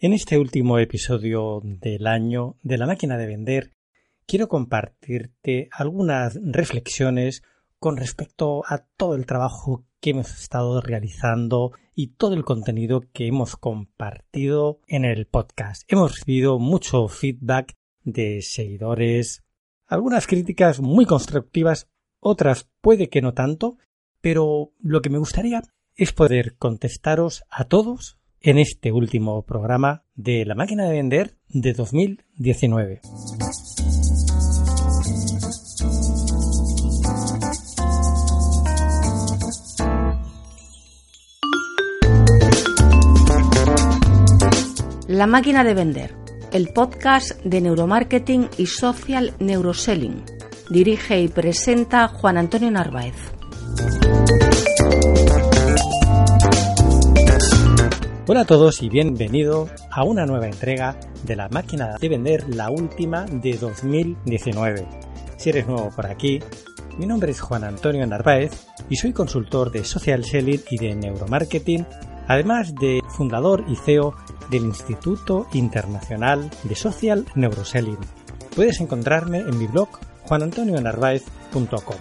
En este último episodio del año de la máquina de vender, quiero compartirte algunas reflexiones con respecto a todo el trabajo que hemos estado realizando y todo el contenido que hemos compartido en el podcast. Hemos recibido mucho feedback de seguidores, algunas críticas muy constructivas, otras puede que no tanto, pero lo que me gustaría es poder contestaros a todos en este último programa de la máquina de vender de 2019. La máquina de vender, el podcast de neuromarketing y social neuroselling. Dirige y presenta Juan Antonio Narváez. Hola a todos y bienvenido a una nueva entrega de la máquina de vender, la última de 2019. Si eres nuevo por aquí, mi nombre es Juan Antonio Narváez y soy consultor de social selling y de neuromarketing, además de fundador y CEO del Instituto Internacional de Social Neuroselling. Puedes encontrarme en mi blog juanantonionarváez.com.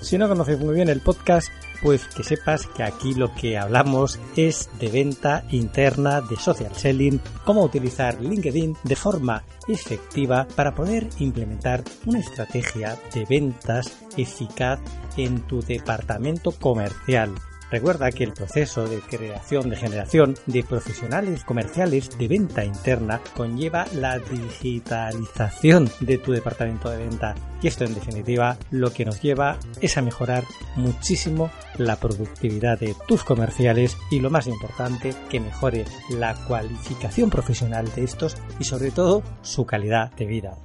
Si no conoces muy bien el podcast, pues que sepas que aquí lo que hablamos es de venta interna, de social selling, cómo utilizar LinkedIn de forma efectiva para poder implementar una estrategia de ventas eficaz en tu departamento comercial Recuerda que el proceso de creación de generación de profesionales comerciales de venta interna conlleva la digitalización de tu departamento de venta y esto en definitiva lo que nos lleva es a mejorar muchísimo la productividad de tus comerciales y lo más importante que mejore la cualificación profesional de estos y sobre todo su calidad de vida.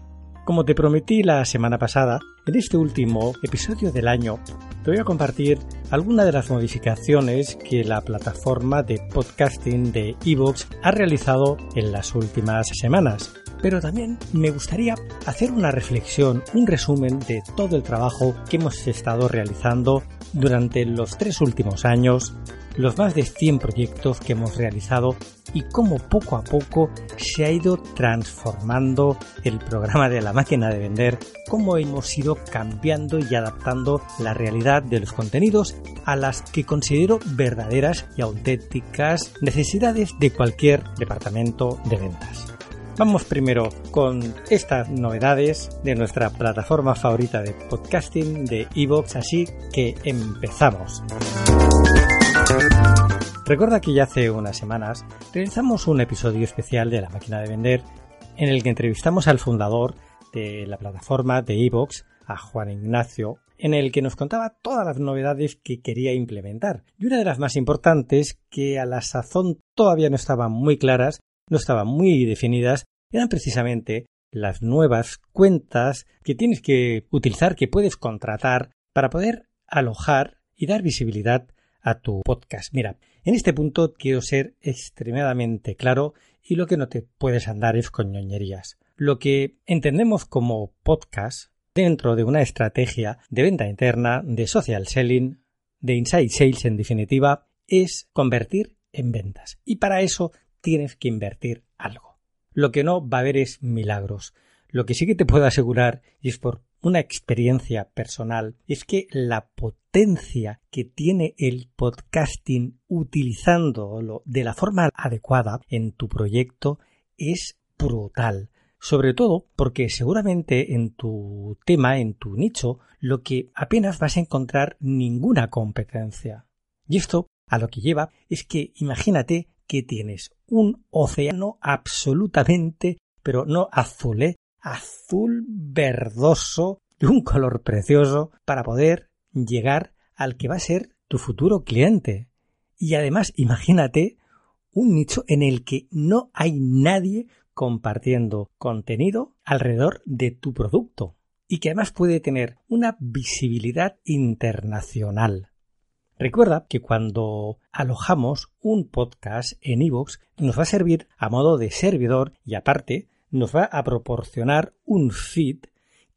Como te prometí la semana pasada, en este último episodio del año te voy a compartir algunas de las modificaciones que la plataforma de podcasting de Evox ha realizado en las últimas semanas. Pero también me gustaría hacer una reflexión, un resumen de todo el trabajo que hemos estado realizando durante los tres últimos años los más de 100 proyectos que hemos realizado y cómo poco a poco se ha ido transformando el programa de la máquina de vender, cómo hemos ido cambiando y adaptando la realidad de los contenidos a las que considero verdaderas y auténticas necesidades de cualquier departamento de ventas. Vamos primero con estas novedades de nuestra plataforma favorita de podcasting de Evox, así que empezamos. Recuerda que ya hace unas semanas realizamos un episodio especial de La máquina de vender en el que entrevistamos al fundador de la plataforma de Evox, a Juan Ignacio, en el que nos contaba todas las novedades que quería implementar. Y una de las más importantes, que a la sazón todavía no estaban muy claras, no estaban muy definidas, eran precisamente las nuevas cuentas que tienes que utilizar, que puedes contratar para poder alojar y dar visibilidad a tu podcast. Mira, en este punto quiero ser extremadamente claro y lo que no te puedes andar es con ñoñerías. Lo que entendemos como podcast dentro de una estrategia de venta interna, de social selling, de inside sales en definitiva, es convertir en ventas. Y para eso tienes que invertir algo. Lo que no va a haber es milagros. Lo que sí que te puedo asegurar, y es por una experiencia personal es que la potencia que tiene el podcasting utilizándolo de la forma adecuada en tu proyecto es brutal. Sobre todo porque seguramente en tu tema, en tu nicho, lo que apenas vas a encontrar ninguna competencia. Y esto a lo que lleva es que imagínate que tienes un océano absolutamente, pero no azul, ¿eh? Azul verdoso de un color precioso para poder llegar al que va a ser tu futuro cliente. Y además, imagínate un nicho en el que no hay nadie compartiendo contenido alrededor de tu producto y que además puede tener una visibilidad internacional. Recuerda que cuando alojamos un podcast en iVoox nos va a servir a modo de servidor y aparte nos va a proporcionar un feed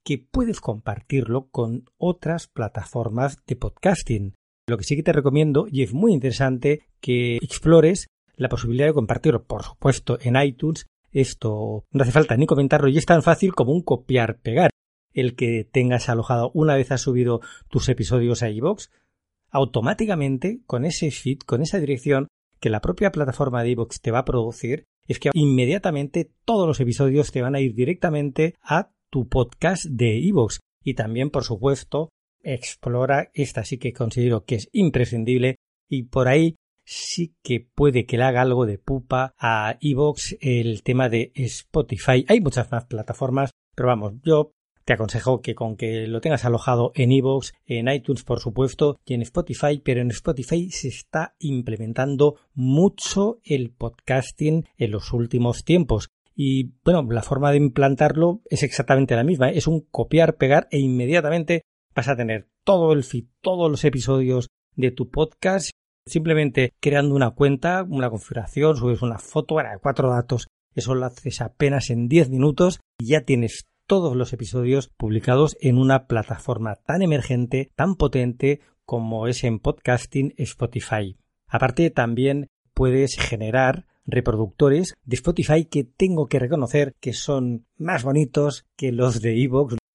que puedes compartirlo con otras plataformas de podcasting. Lo que sí que te recomiendo y es muy interesante que explores la posibilidad de compartirlo, por supuesto, en iTunes. Esto no hace falta ni comentarlo y es tan fácil como un copiar-pegar. El que tengas alojado una vez has subido tus episodios a iVoox, automáticamente con ese feed, con esa dirección que la propia plataforma de iVoox te va a producir, es que inmediatamente todos los episodios te van a ir directamente a tu podcast de iVoox. Y también, por supuesto, explora esta sí que considero que es imprescindible y por ahí sí que puede que le haga algo de pupa a iVoox el tema de Spotify. Hay muchas más plataformas, pero vamos, yo te aconsejo que con que lo tengas alojado en iVoox, en iTunes por supuesto y en Spotify, pero en Spotify se está implementando mucho el podcasting en los últimos tiempos. Y bueno, la forma de implantarlo es exactamente la misma. ¿eh? Es un copiar, pegar e inmediatamente vas a tener todo el feed, todos los episodios de tu podcast simplemente creando una cuenta, una configuración, subes una foto, bueno, cuatro datos. Eso lo haces apenas en 10 minutos y ya tienes todos los episodios publicados en una plataforma tan emergente, tan potente como es en podcasting Spotify. Aparte también puedes generar reproductores de Spotify que tengo que reconocer que son más bonitos que los de.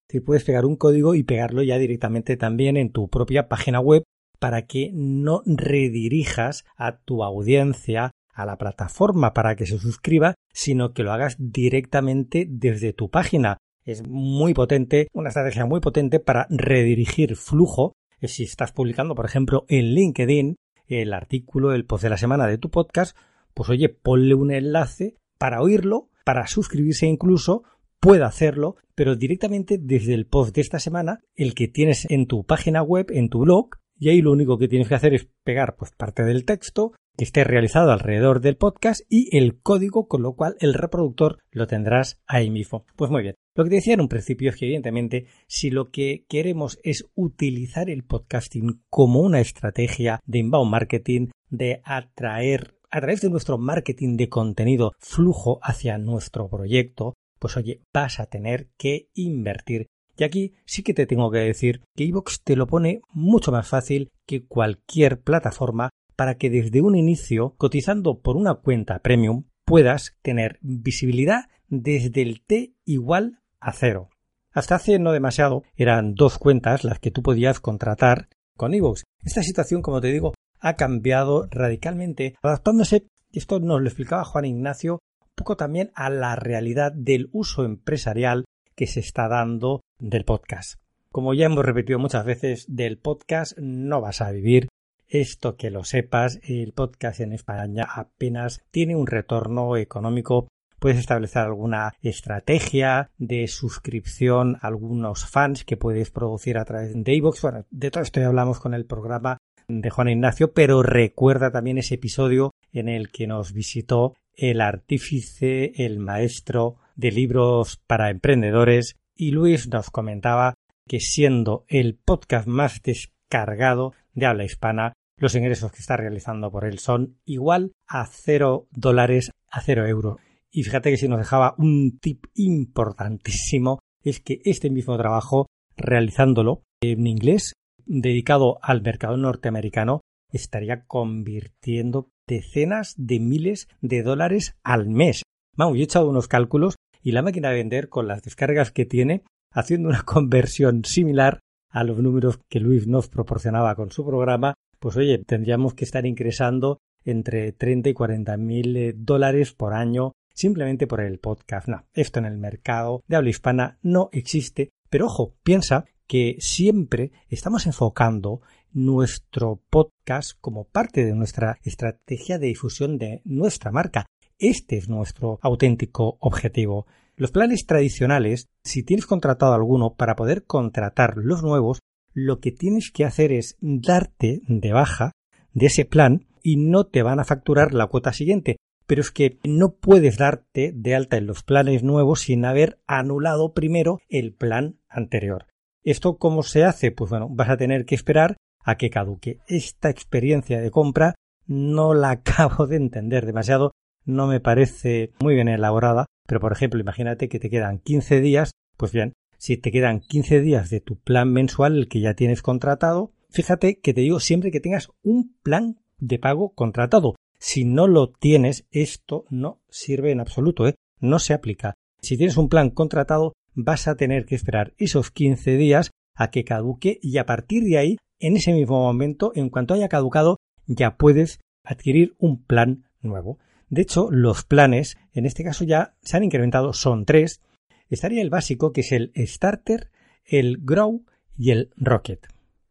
Si puedes pegar un código y pegarlo ya directamente también en tu propia página web para que no redirijas a tu audiencia a la plataforma para que se suscriba, sino que lo hagas directamente desde tu página. Es muy potente, una estrategia muy potente para redirigir flujo. Si estás publicando, por ejemplo, en LinkedIn el artículo, el post de la semana de tu podcast, pues oye, ponle un enlace para oírlo, para suscribirse incluso, puede hacerlo, pero directamente desde el post de esta semana, el que tienes en tu página web, en tu blog, y ahí lo único que tienes que hacer es pegar pues parte del texto que esté realizado alrededor del podcast y el código con lo cual el reproductor lo tendrás ahí mismo. Pues muy bien. Lo que te decía en un principio es que evidentemente si lo que queremos es utilizar el podcasting como una estrategia de inbound marketing, de atraer a través de nuestro marketing de contenido flujo hacia nuestro proyecto, pues oye, vas a tener que invertir. Y aquí sí que te tengo que decir que iVoox te lo pone mucho más fácil que cualquier plataforma para que desde un inicio, cotizando por una cuenta premium, puedas tener visibilidad desde el T igual a cero. Hasta hace no demasiado eran dos cuentas las que tú podías contratar con iVoox. Esta situación, como te digo, ha cambiado radicalmente, adaptándose, y esto nos lo explicaba Juan Ignacio, un poco también a la realidad del uso empresarial que se está dando del podcast. Como ya hemos repetido muchas veces, del podcast no vas a vivir. Esto que lo sepas, el podcast en España apenas tiene un retorno económico. Puedes establecer alguna estrategia de suscripción, algunos fans que puedes producir a través de iVoox. Bueno, de todo esto ya hablamos con el programa de Juan Ignacio, pero recuerda también ese episodio en el que nos visitó el artífice, el maestro de libros para emprendedores, y Luis nos comentaba que siendo el podcast más descargado de habla hispana, los ingresos que está realizando por él son igual a cero dólares a cero euros. Y fíjate que si nos dejaba un tip importantísimo es que este mismo trabajo, realizándolo en inglés, dedicado al mercado norteamericano estaría convirtiendo decenas de miles de dólares al mes. Vamos, yo he echado unos cálculos y la máquina de vender con las descargas que tiene, haciendo una conversión similar a los números que Luis nos proporcionaba con su programa, pues oye, tendríamos que estar ingresando entre 30 y 40 mil eh, dólares por año simplemente por el podcast. No, esto en el mercado de habla hispana no existe. Pero ojo, piensa que siempre estamos enfocando nuestro podcast como parte de nuestra estrategia de difusión de nuestra marca. Este es nuestro auténtico objetivo. Los planes tradicionales, si tienes contratado alguno para poder contratar los nuevos, lo que tienes que hacer es darte de baja de ese plan y no te van a facturar la cuota siguiente. Pero es que no puedes darte de alta en los planes nuevos sin haber anulado primero el plan anterior. ¿Esto cómo se hace? Pues bueno, vas a tener que esperar a que caduque. Esta experiencia de compra no la acabo de entender demasiado, no me parece muy bien elaborada, pero por ejemplo, imagínate que te quedan 15 días, pues bien, si te quedan 15 días de tu plan mensual, el que ya tienes contratado, fíjate que te digo siempre que tengas un plan de pago contratado. Si no lo tienes, esto no sirve en absoluto, ¿eh? no se aplica. Si tienes un plan contratado, vas a tener que esperar esos 15 días a que caduque y a partir de ahí, en ese mismo momento, en cuanto haya caducado, ya puedes adquirir un plan nuevo. De hecho, los planes, en este caso ya se han incrementado, son tres. Estaría el básico, que es el Starter, el Grow y el Rocket.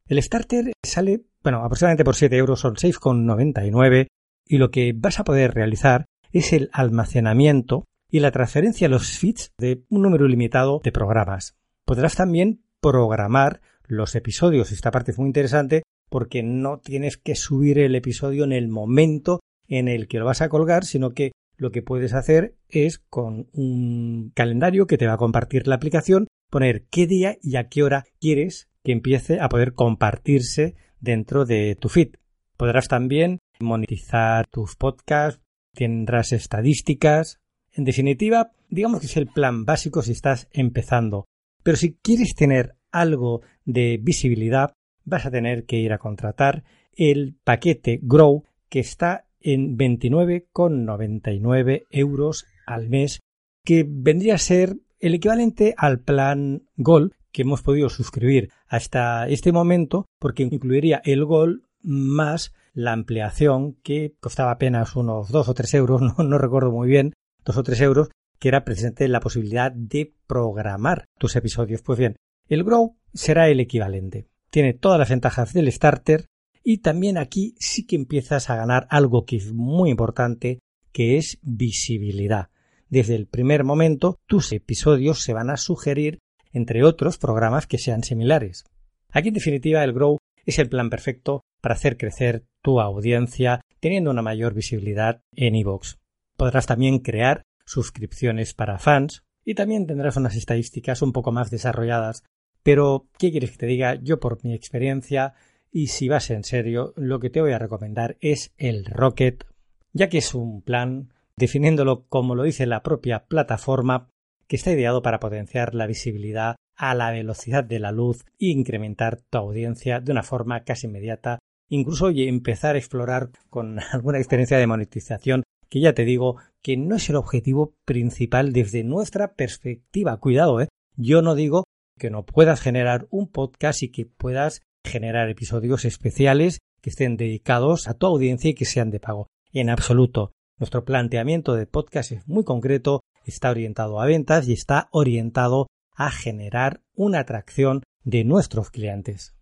El Starter sale, bueno, aproximadamente por 7 euros, son 6,99 y lo que vas a poder realizar es el almacenamiento y la transferencia a los feeds de un número limitado de programas. Podrás también programar los episodios. Esta parte es muy interesante porque no tienes que subir el episodio en el momento en el que lo vas a colgar, sino que lo que puedes hacer es con un calendario que te va a compartir la aplicación, poner qué día y a qué hora quieres que empiece a poder compartirse dentro de tu feed. Podrás también monetizar tus podcasts, tendrás estadísticas. En definitiva, digamos que es el plan básico si estás empezando. Pero si quieres tener algo de visibilidad, vas a tener que ir a contratar el paquete Grow que está en 29,99 euros al mes, que vendría a ser el equivalente al plan Gold que hemos podido suscribir hasta este momento, porque incluiría el Gold más la ampliación que costaba apenas unos 2 o 3 euros, no, no recuerdo muy bien, 2 o 3 euros, que era presente la posibilidad de programar tus episodios. Pues bien, el Grow será el equivalente. Tiene todas las ventajas del starter, y también aquí sí que empiezas a ganar algo que es muy importante, que es visibilidad. Desde el primer momento, tus episodios se van a sugerir entre otros programas que sean similares. Aquí, en definitiva, el Grow es el plan perfecto para hacer crecer tu audiencia teniendo una mayor visibilidad en iVoox. Podrás también crear suscripciones para fans y también tendrás unas estadísticas un poco más desarrolladas. Pero, ¿qué quieres que te diga? Yo, por mi experiencia, y si vas en serio, lo que te voy a recomendar es el Rocket, ya que es un plan, definiéndolo como lo dice la propia plataforma, que está ideado para potenciar la visibilidad a la velocidad de la luz e incrementar tu audiencia de una forma casi inmediata, incluso empezar a explorar con alguna experiencia de monetización que ya te digo que no es el objetivo principal desde nuestra perspectiva. Cuidado, ¿eh? Yo no digo que no puedas generar un podcast y que puedas generar episodios especiales que estén dedicados a tu audiencia y que sean de pago. En absoluto. Nuestro planteamiento de podcast es muy concreto, está orientado a ventas y está orientado a generar una atracción de nuestros clientes.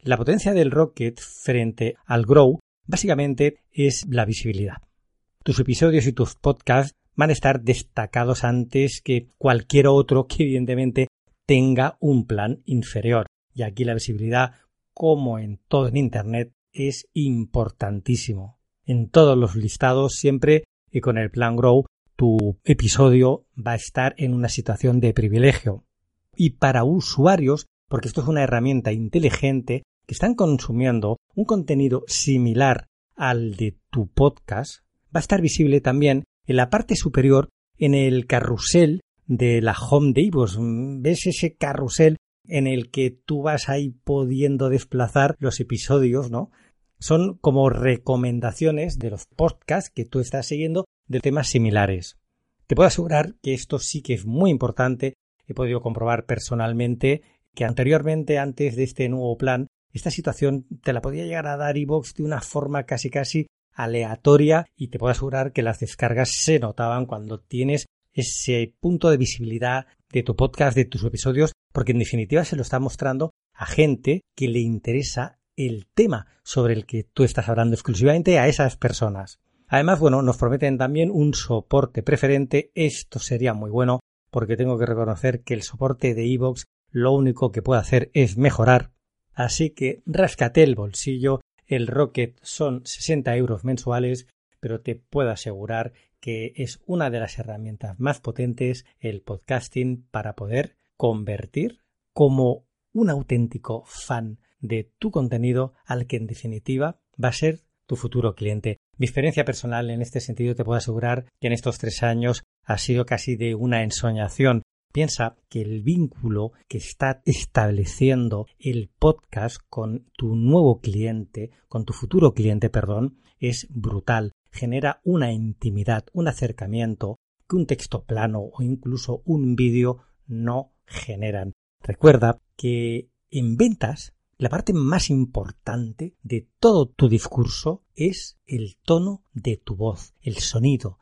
La potencia del Rocket frente al Grow básicamente es la visibilidad. Tus episodios y tus podcasts van a estar destacados antes que cualquier otro que evidentemente tenga un plan inferior. Y aquí la visibilidad como en todo en Internet, es importantísimo. En todos los listados, siempre y con el plan Grow, tu episodio va a estar en una situación de privilegio. Y para usuarios, porque esto es una herramienta inteligente, que están consumiendo un contenido similar al de tu podcast, va a estar visible también en la parte superior en el carrusel de la home de. ¿Ves ese carrusel en el que tú vas ahí pudiendo desplazar los episodios, ¿no? Son como recomendaciones de los podcasts que tú estás siguiendo de temas similares. Te puedo asegurar que esto sí que es muy importante. He podido comprobar personalmente que anteriormente, antes de este nuevo plan, esta situación te la podía llegar a dar iVoox de una forma casi casi aleatoria y te puedo asegurar que las descargas se notaban cuando tienes ese punto de visibilidad de tu podcast, de tus episodios, porque en definitiva se lo está mostrando a gente que le interesa el tema sobre el que tú estás hablando exclusivamente a esas personas. Además, bueno, nos prometen también un soporte preferente. Esto sería muy bueno porque tengo que reconocer que el soporte de iVoox lo único que puede hacer es mejorar. Así que ráscate el bolsillo el Rocket son 60 euros mensuales, pero te puedo asegurar que es una de las herramientas más potentes el podcasting para poder convertir como un auténtico fan de tu contenido al que en definitiva va a ser tu futuro cliente. Mi experiencia personal en este sentido te puedo asegurar que en estos tres años ha sido casi de una ensoñación. Piensa que el vínculo que está estableciendo el podcast con tu nuevo cliente, con tu futuro cliente, perdón, es brutal. Genera una intimidad, un acercamiento que un texto plano o incluso un vídeo no generan. Recuerda que en ventas la parte más importante de todo tu discurso es el tono de tu voz, el sonido.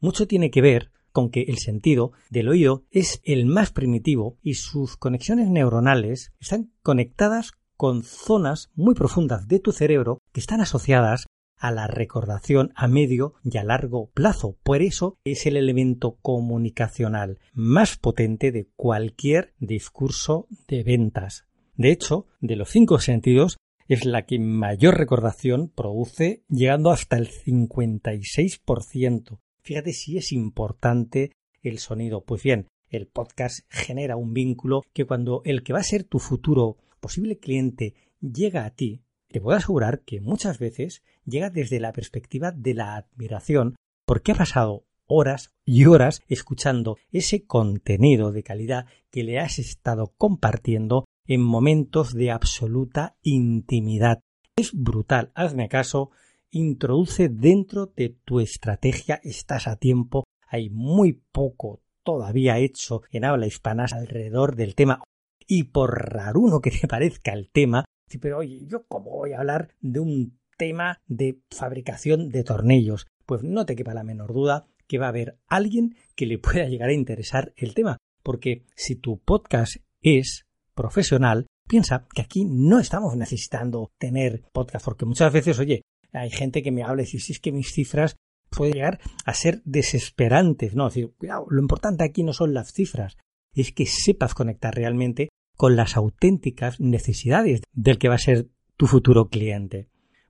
Mucho tiene que ver con que el sentido del oído es el más primitivo y sus conexiones neuronales están conectadas con zonas muy profundas de tu cerebro que están asociadas a la recordación a medio y a largo plazo. Por eso es el elemento comunicacional más potente de cualquier discurso de ventas. De hecho, de los cinco sentidos, es la que mayor recordación produce, llegando hasta el 56%. Fíjate si es importante el sonido. Pues bien, el podcast genera un vínculo que cuando el que va a ser tu futuro posible cliente llega a ti, te puedo asegurar que muchas veces llega desde la perspectiva de la admiración porque ha pasado horas y horas escuchando ese contenido de calidad que le has estado compartiendo en momentos de absoluta intimidad. Es brutal, hazme caso, introduce dentro de tu estrategia, estás a tiempo, hay muy poco todavía hecho en habla hispana alrededor del tema. Y por raruno que te parezca el tema, pero oye, ¿yo cómo voy a hablar de un tema de fabricación de tornillos? Pues no te quepa la menor duda que va a haber alguien que le pueda llegar a interesar el tema, porque si tu podcast es profesional, piensa que aquí no estamos necesitando tener podcast, porque muchas veces, oye, hay gente que me habla y dice, si es que mis cifras pueden llegar a ser desesperantes, ¿no? decir, cuidado, lo importante aquí no son las cifras, es que sepas conectar realmente con las auténticas necesidades del que va a ser tu futuro cliente.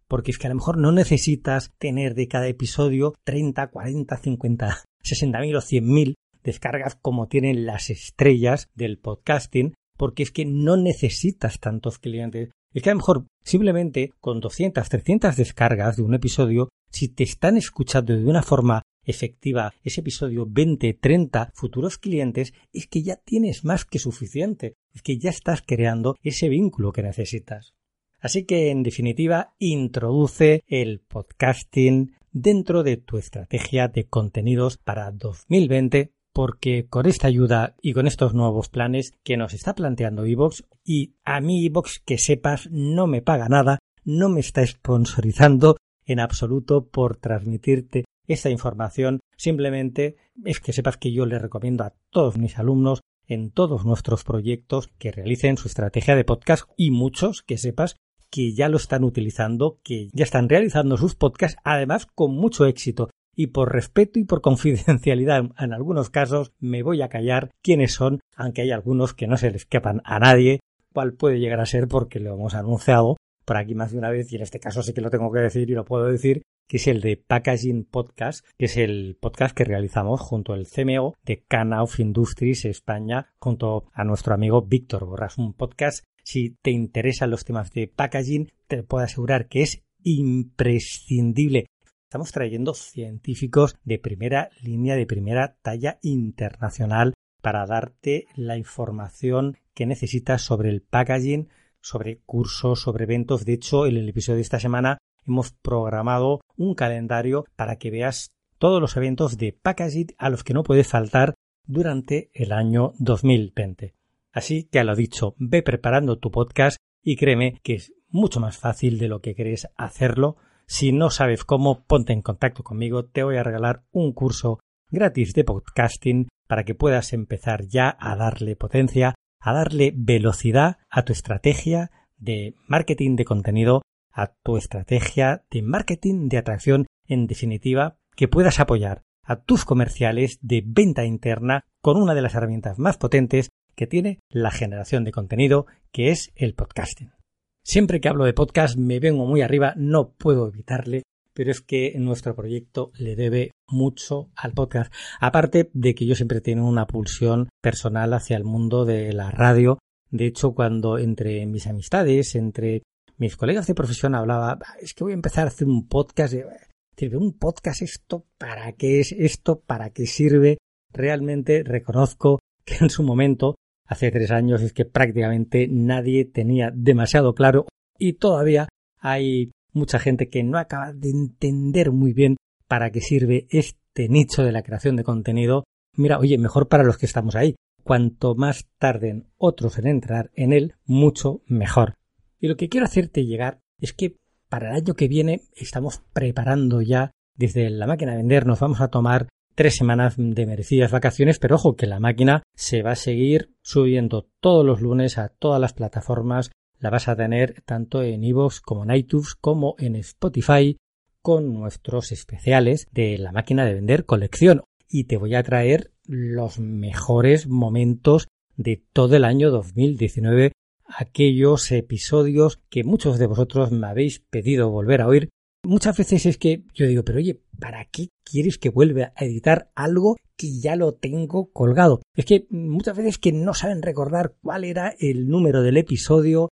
Porque es que a lo mejor no necesitas tener de cada episodio 30, 40, 50, 60 mil o 100 mil descargas como tienen las estrellas del podcasting porque es que no necesitas tantos clientes. Es que a lo mejor simplemente con 200, 300 descargas de un episodio, si te están escuchando de una forma efectiva ese episodio 20, 30 futuros clientes, es que ya tienes más que suficiente, es que ya estás creando ese vínculo que necesitas. Así que, en definitiva, introduce el podcasting dentro de tu estrategia de contenidos para 2020 porque con esta ayuda y con estos nuevos planes que nos está planteando Evox, y a mí Evox que sepas no me paga nada, no me está sponsorizando en absoluto por transmitirte esta información, simplemente es que sepas que yo le recomiendo a todos mis alumnos en todos nuestros proyectos que realicen su estrategia de podcast y muchos que sepas que ya lo están utilizando, que ya están realizando sus podcasts, además con mucho éxito. Y por respeto y por confidencialidad en algunos casos me voy a callar quiénes son, aunque hay algunos que no se les escapan a nadie, cuál puede llegar a ser porque lo hemos anunciado por aquí más de una vez y en este caso sí que lo tengo que decir y lo puedo decir que es el de Packaging Podcast, que es el podcast que realizamos junto al CMO de Canauf Industries España, junto a nuestro amigo Víctor Borras. Un podcast, si te interesan los temas de packaging, te puedo asegurar que es imprescindible Estamos trayendo científicos de primera línea, de primera talla internacional para darte la información que necesitas sobre el packaging, sobre cursos, sobre eventos. De hecho, en el episodio de esta semana hemos programado un calendario para que veas todos los eventos de packaging a los que no puedes faltar durante el año 2020. Así que a lo dicho, ve preparando tu podcast y créeme que es mucho más fácil de lo que crees hacerlo si no sabes cómo, ponte en contacto conmigo, te voy a regalar un curso gratis de podcasting para que puedas empezar ya a darle potencia, a darle velocidad a tu estrategia de marketing de contenido, a tu estrategia de marketing de atracción, en definitiva, que puedas apoyar a tus comerciales de venta interna con una de las herramientas más potentes que tiene la generación de contenido, que es el podcasting. Siempre que hablo de podcast me vengo muy arriba, no puedo evitarle, pero es que nuestro proyecto le debe mucho al podcast. Aparte de que yo siempre tengo una pulsión personal hacia el mundo de la radio. De hecho, cuando entre mis amistades, entre mis colegas de profesión hablaba, es que voy a empezar a hacer un podcast. Un podcast esto, ¿para qué es esto? ¿Para qué sirve? Realmente reconozco que en su momento, hace tres años, es que prácticamente nadie tenía demasiado claro y todavía hay mucha gente que no acaba de entender muy bien para qué sirve este nicho de la creación de contenido. Mira, oye, mejor para los que estamos ahí. Cuanto más tarden otros en entrar en él, mucho mejor. Y lo que quiero hacerte llegar es que para el año que viene estamos preparando ya desde la máquina de vender, nos vamos a tomar tres semanas de merecidas vacaciones, pero ojo que la máquina se va a seguir subiendo todos los lunes a todas las plataformas la vas a tener tanto en iVoox como en iTunes como en Spotify con nuestros especiales de la máquina de vender colección y te voy a traer los mejores momentos de todo el año 2019 aquellos episodios que muchos de vosotros me habéis pedido volver a oír. Muchas veces es que yo digo, pero oye, ¿para qué quieres que vuelva a editar algo que ya lo tengo colgado? Es que muchas veces que no saben recordar cuál era el número del episodio,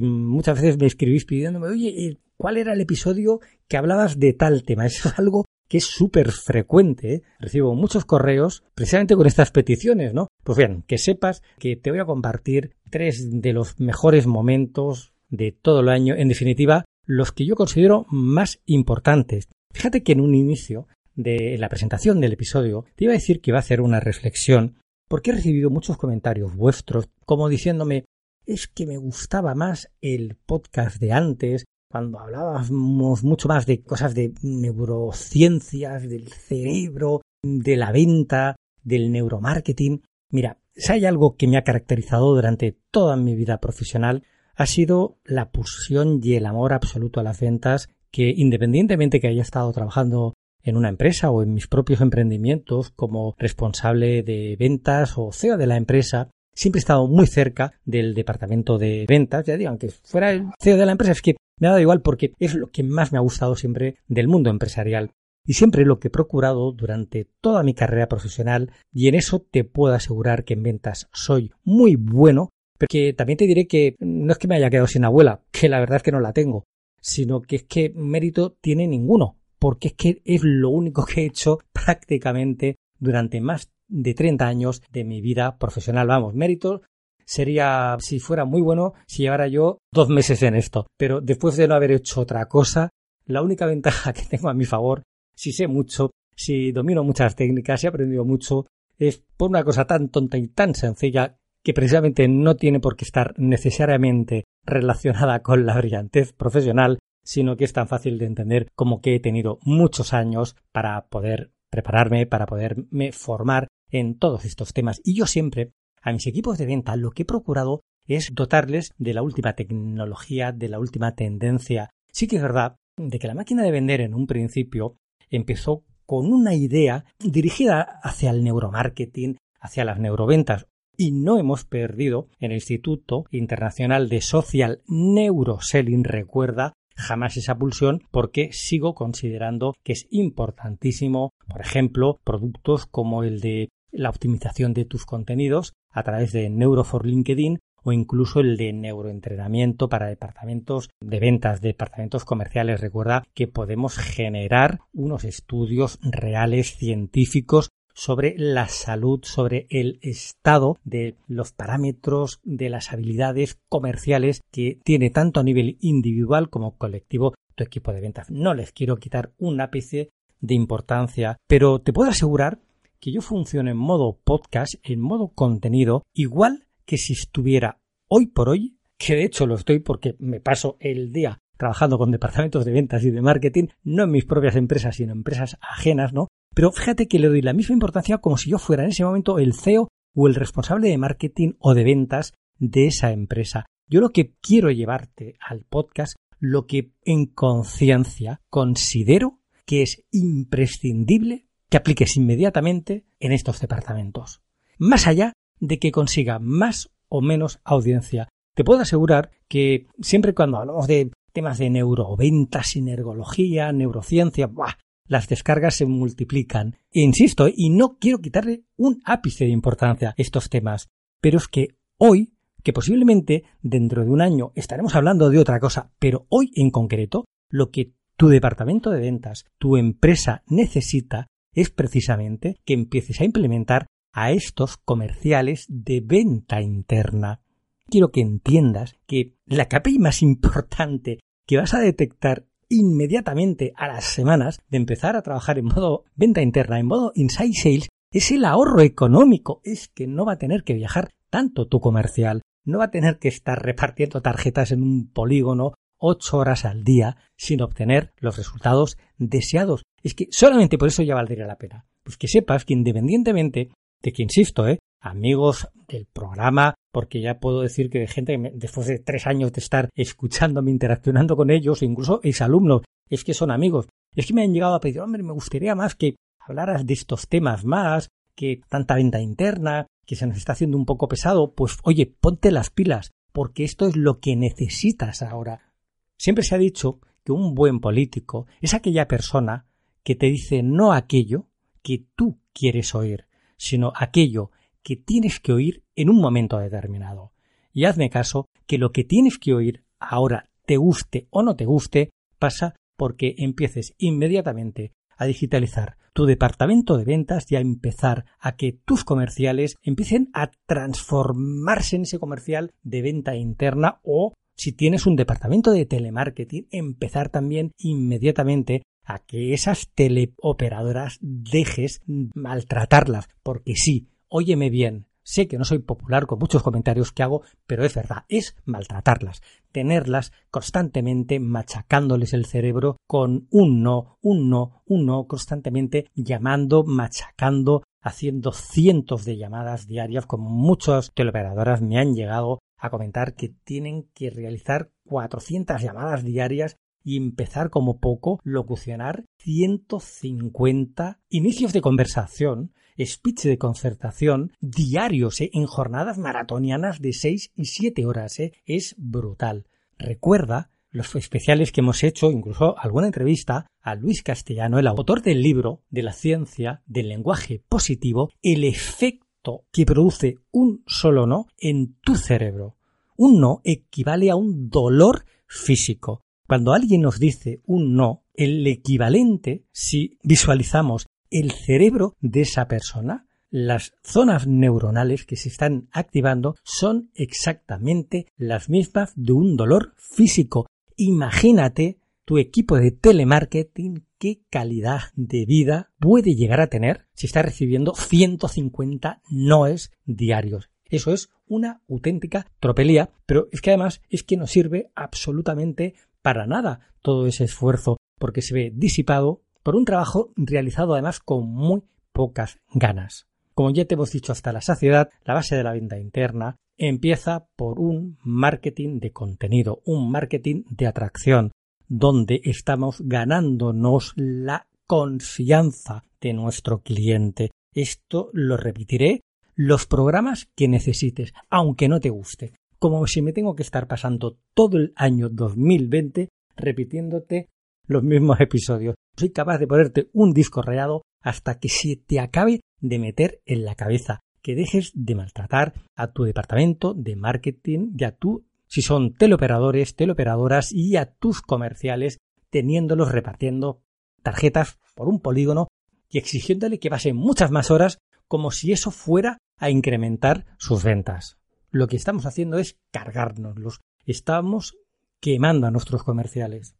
muchas veces me escribís pidiéndome, oye, ¿cuál era el episodio que hablabas de tal tema? Eso es algo que es súper frecuente. ¿eh? Recibo muchos correos precisamente con estas peticiones, ¿no? Pues bien, que sepas que te voy a compartir tres de los mejores momentos de todo el año, en definitiva, los que yo considero más importantes. Fíjate que en un inicio de la presentación del episodio te iba a decir que iba a hacer una reflexión porque he recibido muchos comentarios vuestros como diciéndome es que me gustaba más el podcast de antes, cuando hablábamos mucho más de cosas de neurociencias, del cerebro, de la venta, del neuromarketing. Mira, si hay algo que me ha caracterizado durante toda mi vida profesional, ha sido la pulsión y el amor absoluto a las ventas que independientemente que haya estado trabajando en una empresa o en mis propios emprendimientos como responsable de ventas o CEO de la empresa, siempre he estado muy cerca del departamento de ventas, ya digan que fuera el CEO de la empresa, es que me ha dado igual porque es lo que más me ha gustado siempre del mundo empresarial. Y siempre lo que he procurado durante toda mi carrera profesional, y en eso te puedo asegurar que en ventas soy muy bueno, pero que también te diré que no es que me haya quedado sin abuela, que la verdad es que no la tengo, sino que es que mérito tiene ninguno, porque es que es lo único que he hecho prácticamente durante más de 30 años de mi vida profesional. Vamos, mérito sería, si fuera muy bueno, si llevara yo dos meses en esto. Pero después de no haber hecho otra cosa, la única ventaja que tengo a mi favor, si sé mucho, si domino muchas técnicas, si he aprendido mucho, es por una cosa tan tonta y tan sencilla que precisamente no tiene por qué estar necesariamente relacionada con la brillantez profesional, sino que es tan fácil de entender como que he tenido muchos años para poder prepararme, para poderme formar en todos estos temas. Y yo siempre, a mis equipos de venta, lo que he procurado es dotarles de la última tecnología, de la última tendencia. Sí que es verdad de que la máquina de vender en un principio empezó con una idea dirigida hacia el neuromarketing, hacia las neuroventas. Y no hemos perdido en el Instituto Internacional de Social Neuroselling, recuerda, jamás esa pulsión porque sigo considerando que es importantísimo, por ejemplo, productos como el de la optimización de tus contenidos a través de Neuro for LinkedIn o incluso el de neuroentrenamiento para departamentos de ventas, departamentos comerciales. Recuerda que podemos generar unos estudios reales científicos sobre la salud, sobre el estado de los parámetros de las habilidades comerciales que tiene tanto a nivel individual como colectivo tu equipo de ventas. No les quiero quitar un ápice de importancia, pero te puedo asegurar que yo funciono en modo podcast, en modo contenido, igual que si estuviera hoy por hoy, que de hecho lo estoy porque me paso el día trabajando con departamentos de ventas y de marketing, no en mis propias empresas, sino en empresas ajenas, ¿no? Pero fíjate que le doy la misma importancia como si yo fuera en ese momento el CEO o el responsable de marketing o de ventas de esa empresa. Yo lo que quiero llevarte al podcast, lo que en conciencia considero que es imprescindible que apliques inmediatamente en estos departamentos. Más allá de que consiga más o menos audiencia. te puedo asegurar que siempre cuando hablamos de temas de neuroventa, sinergología, neurociencia, las descargas se multiplican. E insisto, y no quiero quitarle un ápice de importancia a estos temas, pero es que hoy, que posiblemente dentro de un año estaremos hablando de otra cosa, pero hoy en concreto, lo que tu departamento de ventas, tu empresa necesita es precisamente que empieces a implementar a estos comerciales de venta interna. Quiero que entiendas que la KPI más importante que vas a detectar inmediatamente a las semanas de empezar a trabajar en modo venta interna, en modo inside sales, es el ahorro económico. Es que no va a tener que viajar tanto tu comercial, no va a tener que estar repartiendo tarjetas en un polígono ocho horas al día sin obtener los resultados deseados. Es que solamente por eso ya valdría la pena. Pues que sepas que independientemente de que, insisto, ¿eh? amigos del programa, porque ya puedo decir que de gente que después de tres años de estar escuchándome, interaccionando con ellos, incluso alumnos, es que son amigos, es que me han llegado a pedir, hombre, me gustaría más que hablaras de estos temas más, que tanta venta interna, que se nos está haciendo un poco pesado, pues oye, ponte las pilas, porque esto es lo que necesitas ahora. Siempre se ha dicho que un buen político es aquella persona que te dice no aquello que tú quieres oír, sino aquello que tienes que oír en un momento determinado. Y hazme caso que lo que tienes que oír ahora, te guste o no te guste, pasa porque empieces inmediatamente a digitalizar tu departamento de ventas y a empezar a que tus comerciales empiecen a transformarse en ese comercial de venta interna o si tienes un departamento de telemarketing, empezar también inmediatamente a que esas teleoperadoras dejes maltratarlas, porque sí, óyeme bien, sé que no soy popular con muchos comentarios que hago, pero es verdad, es maltratarlas, tenerlas constantemente machacándoles el cerebro con un no, un no, un no, constantemente llamando, machacando, haciendo cientos de llamadas diarias, como muchas teleoperadoras me han llegado comentar que tienen que realizar 400 llamadas diarias y empezar como poco locucionar 150 inicios de conversación, speech de concertación diarios ¿eh? en jornadas maratonianas de 6 y 7 horas. ¿eh? Es brutal. Recuerda los especiales que hemos hecho, incluso alguna entrevista a Luis Castellano, el autor del libro de la ciencia del lenguaje positivo, el efecto que produce un solo no en tu cerebro. Un no equivale a un dolor físico. Cuando alguien nos dice un no, el equivalente, si visualizamos el cerebro de esa persona, las zonas neuronales que se están activando son exactamente las mismas de un dolor físico. Imagínate tu equipo de telemarketing qué calidad de vida puede llegar a tener si está recibiendo 150 noes diarios. Eso es una auténtica tropelía, pero es que además es que no sirve absolutamente para nada todo ese esfuerzo, porque se ve disipado por un trabajo realizado además con muy pocas ganas. Como ya te hemos dicho hasta la saciedad, la base de la venta interna empieza por un marketing de contenido, un marketing de atracción, donde estamos ganándonos la confianza de nuestro cliente. Esto lo repetiré, los programas que necesites, aunque no te guste como si me tengo que estar pasando todo el año 2020 repitiéndote los mismos episodios. Soy capaz de ponerte un disco rayado hasta que se te acabe de meter en la cabeza, que dejes de maltratar a tu departamento de marketing y a tu, si son teleoperadores, teleoperadoras y a tus comerciales, teniéndolos repartiendo tarjetas por un polígono y exigiéndole que pasen muchas más horas como si eso fuera a incrementar sus ventas lo que estamos haciendo es cargárnoslos. Estamos quemando a nuestros comerciales.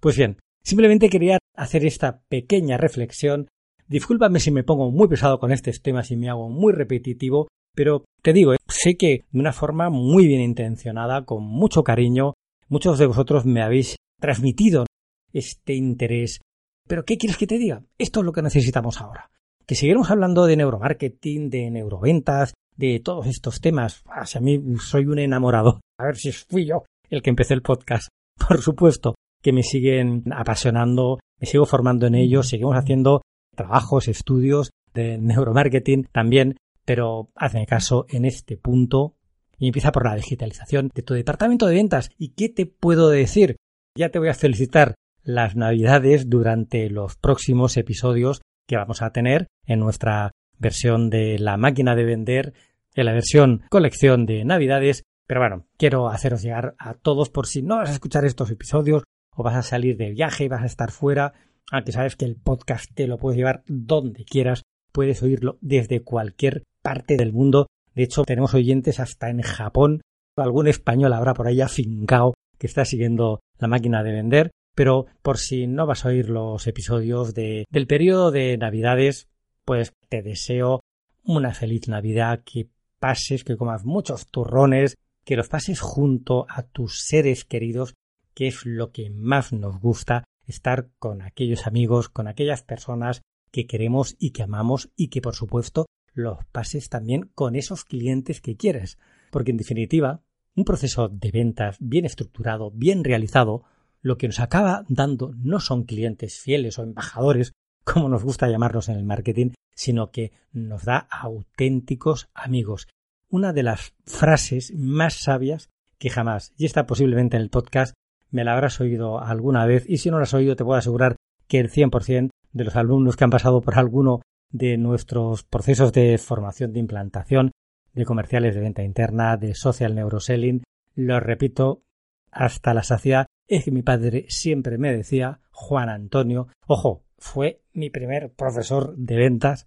Pues bien, simplemente quería hacer esta pequeña reflexión. Discúlpame si me pongo muy pesado con estos temas y me hago muy repetitivo, pero te digo, sé que de una forma muy bien intencionada, con mucho cariño, muchos de vosotros me habéis transmitido este interés. Pero ¿qué quieres que te diga? Esto es lo que necesitamos ahora. Que seguiremos hablando de neuromarketing, de neuroventas, de todos estos temas. Ah, a mí soy un enamorado. A ver si fui yo el que empecé el podcast. Por supuesto que me siguen apasionando, me sigo formando en ellos, seguimos haciendo trabajos, estudios de neuromarketing también, pero hazme caso en este punto y empieza por la digitalización de tu departamento de ventas. ¿Y qué te puedo decir? Ya te voy a felicitar las navidades durante los próximos episodios que vamos a tener en nuestra versión de la máquina de vender, en la versión colección de navidades. Pero bueno, quiero haceros llegar a todos por si no vas a escuchar estos episodios o vas a salir de viaje y vas a estar fuera, aunque sabes que el podcast te lo puedes llevar donde quieras, puedes oírlo desde cualquier parte del mundo. De hecho, tenemos oyentes hasta en Japón. Algún español habrá por ahí afincado que está siguiendo la máquina de vender. Pero por si no vas a oír los episodios de, del periodo de Navidades, pues te deseo una feliz Navidad, que pases, que comas muchos turrones, que los pases junto a tus seres queridos, que es lo que más nos gusta, estar con aquellos amigos, con aquellas personas que queremos y que amamos y que por supuesto los pases también con esos clientes que quieres. Porque en definitiva, un proceso de ventas bien estructurado, bien realizado, lo que nos acaba dando no son clientes fieles o embajadores, como nos gusta llamarlos en el marketing, sino que nos da auténticos amigos. Una de las frases más sabias que jamás, y está posiblemente en el podcast, me la habrás oído alguna vez, y si no la has oído, te puedo asegurar que el 100% de los alumnos que han pasado por alguno de nuestros procesos de formación de implantación, de comerciales de venta interna, de social neuroselling, lo repito hasta la saciedad, es que mi padre siempre me decía, Juan Antonio, ojo, fue mi primer profesor de ventas.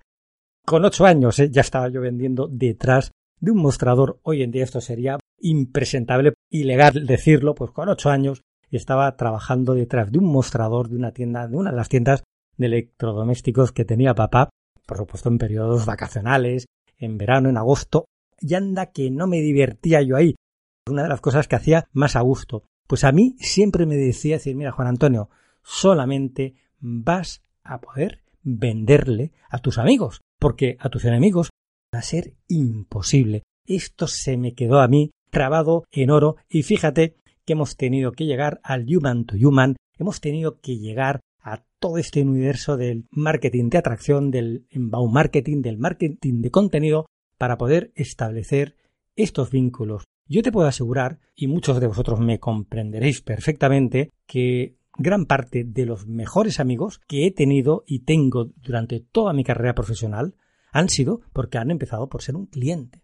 Con ocho años ¿eh? ya estaba yo vendiendo detrás de un mostrador. Hoy en día esto sería impresentable, ilegal decirlo, pues con ocho años estaba trabajando detrás de un mostrador de una tienda, de una de las tiendas de electrodomésticos que tenía papá, por supuesto en periodos vacacionales, en verano, en agosto, y anda que no me divertía yo ahí. Una de las cosas que hacía más a gusto. Pues a mí siempre me decía decir, mira Juan Antonio, solamente vas a poder venderle a tus amigos, porque a tus enemigos va a ser imposible. Esto se me quedó a mí trabado en oro y fíjate que hemos tenido que llegar al human to human, hemos tenido que llegar a todo este universo del marketing de atracción, del inbound marketing, del marketing de contenido, para poder establecer estos vínculos. Yo te puedo asegurar, y muchos de vosotros me comprenderéis perfectamente, que gran parte de los mejores amigos que he tenido y tengo durante toda mi carrera profesional han sido porque han empezado por ser un cliente.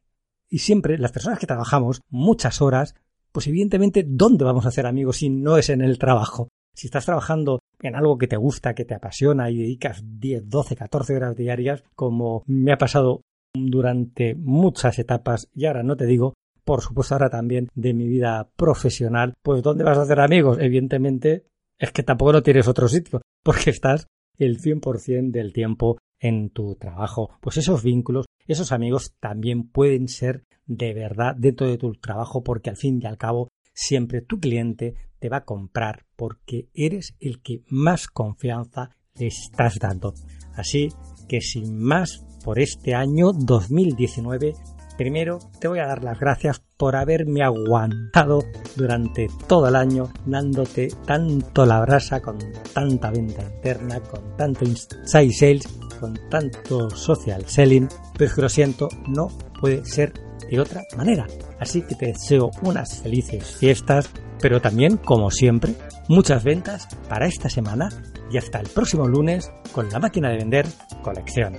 Y siempre las personas que trabajamos muchas horas, pues evidentemente, ¿dónde vamos a hacer amigos si no es en el trabajo? Si estás trabajando en algo que te gusta, que te apasiona y dedicas 10, 12, 14 horas diarias, como me ha pasado durante muchas etapas y ahora no te digo, por supuesto ahora también de mi vida profesional, pues ¿dónde vas a hacer amigos? Evidentemente es que tampoco no tienes otro sitio, porque estás el 100% del tiempo en tu trabajo. Pues esos vínculos, esos amigos también pueden ser de verdad dentro de tu trabajo, porque al fin y al cabo siempre tu cliente te va a comprar porque eres el que más confianza le estás dando. Así que sin más por este año 2019 Primero, te voy a dar las gracias por haberme aguantado durante todo el año, dándote tanto la brasa con tanta venta interna, con tanto inside sales, con tanto social selling, pero es que lo siento, no puede ser de otra manera. Así que te deseo unas felices fiestas, pero también, como siempre, muchas ventas para esta semana y hasta el próximo lunes con la máquina de vender colección.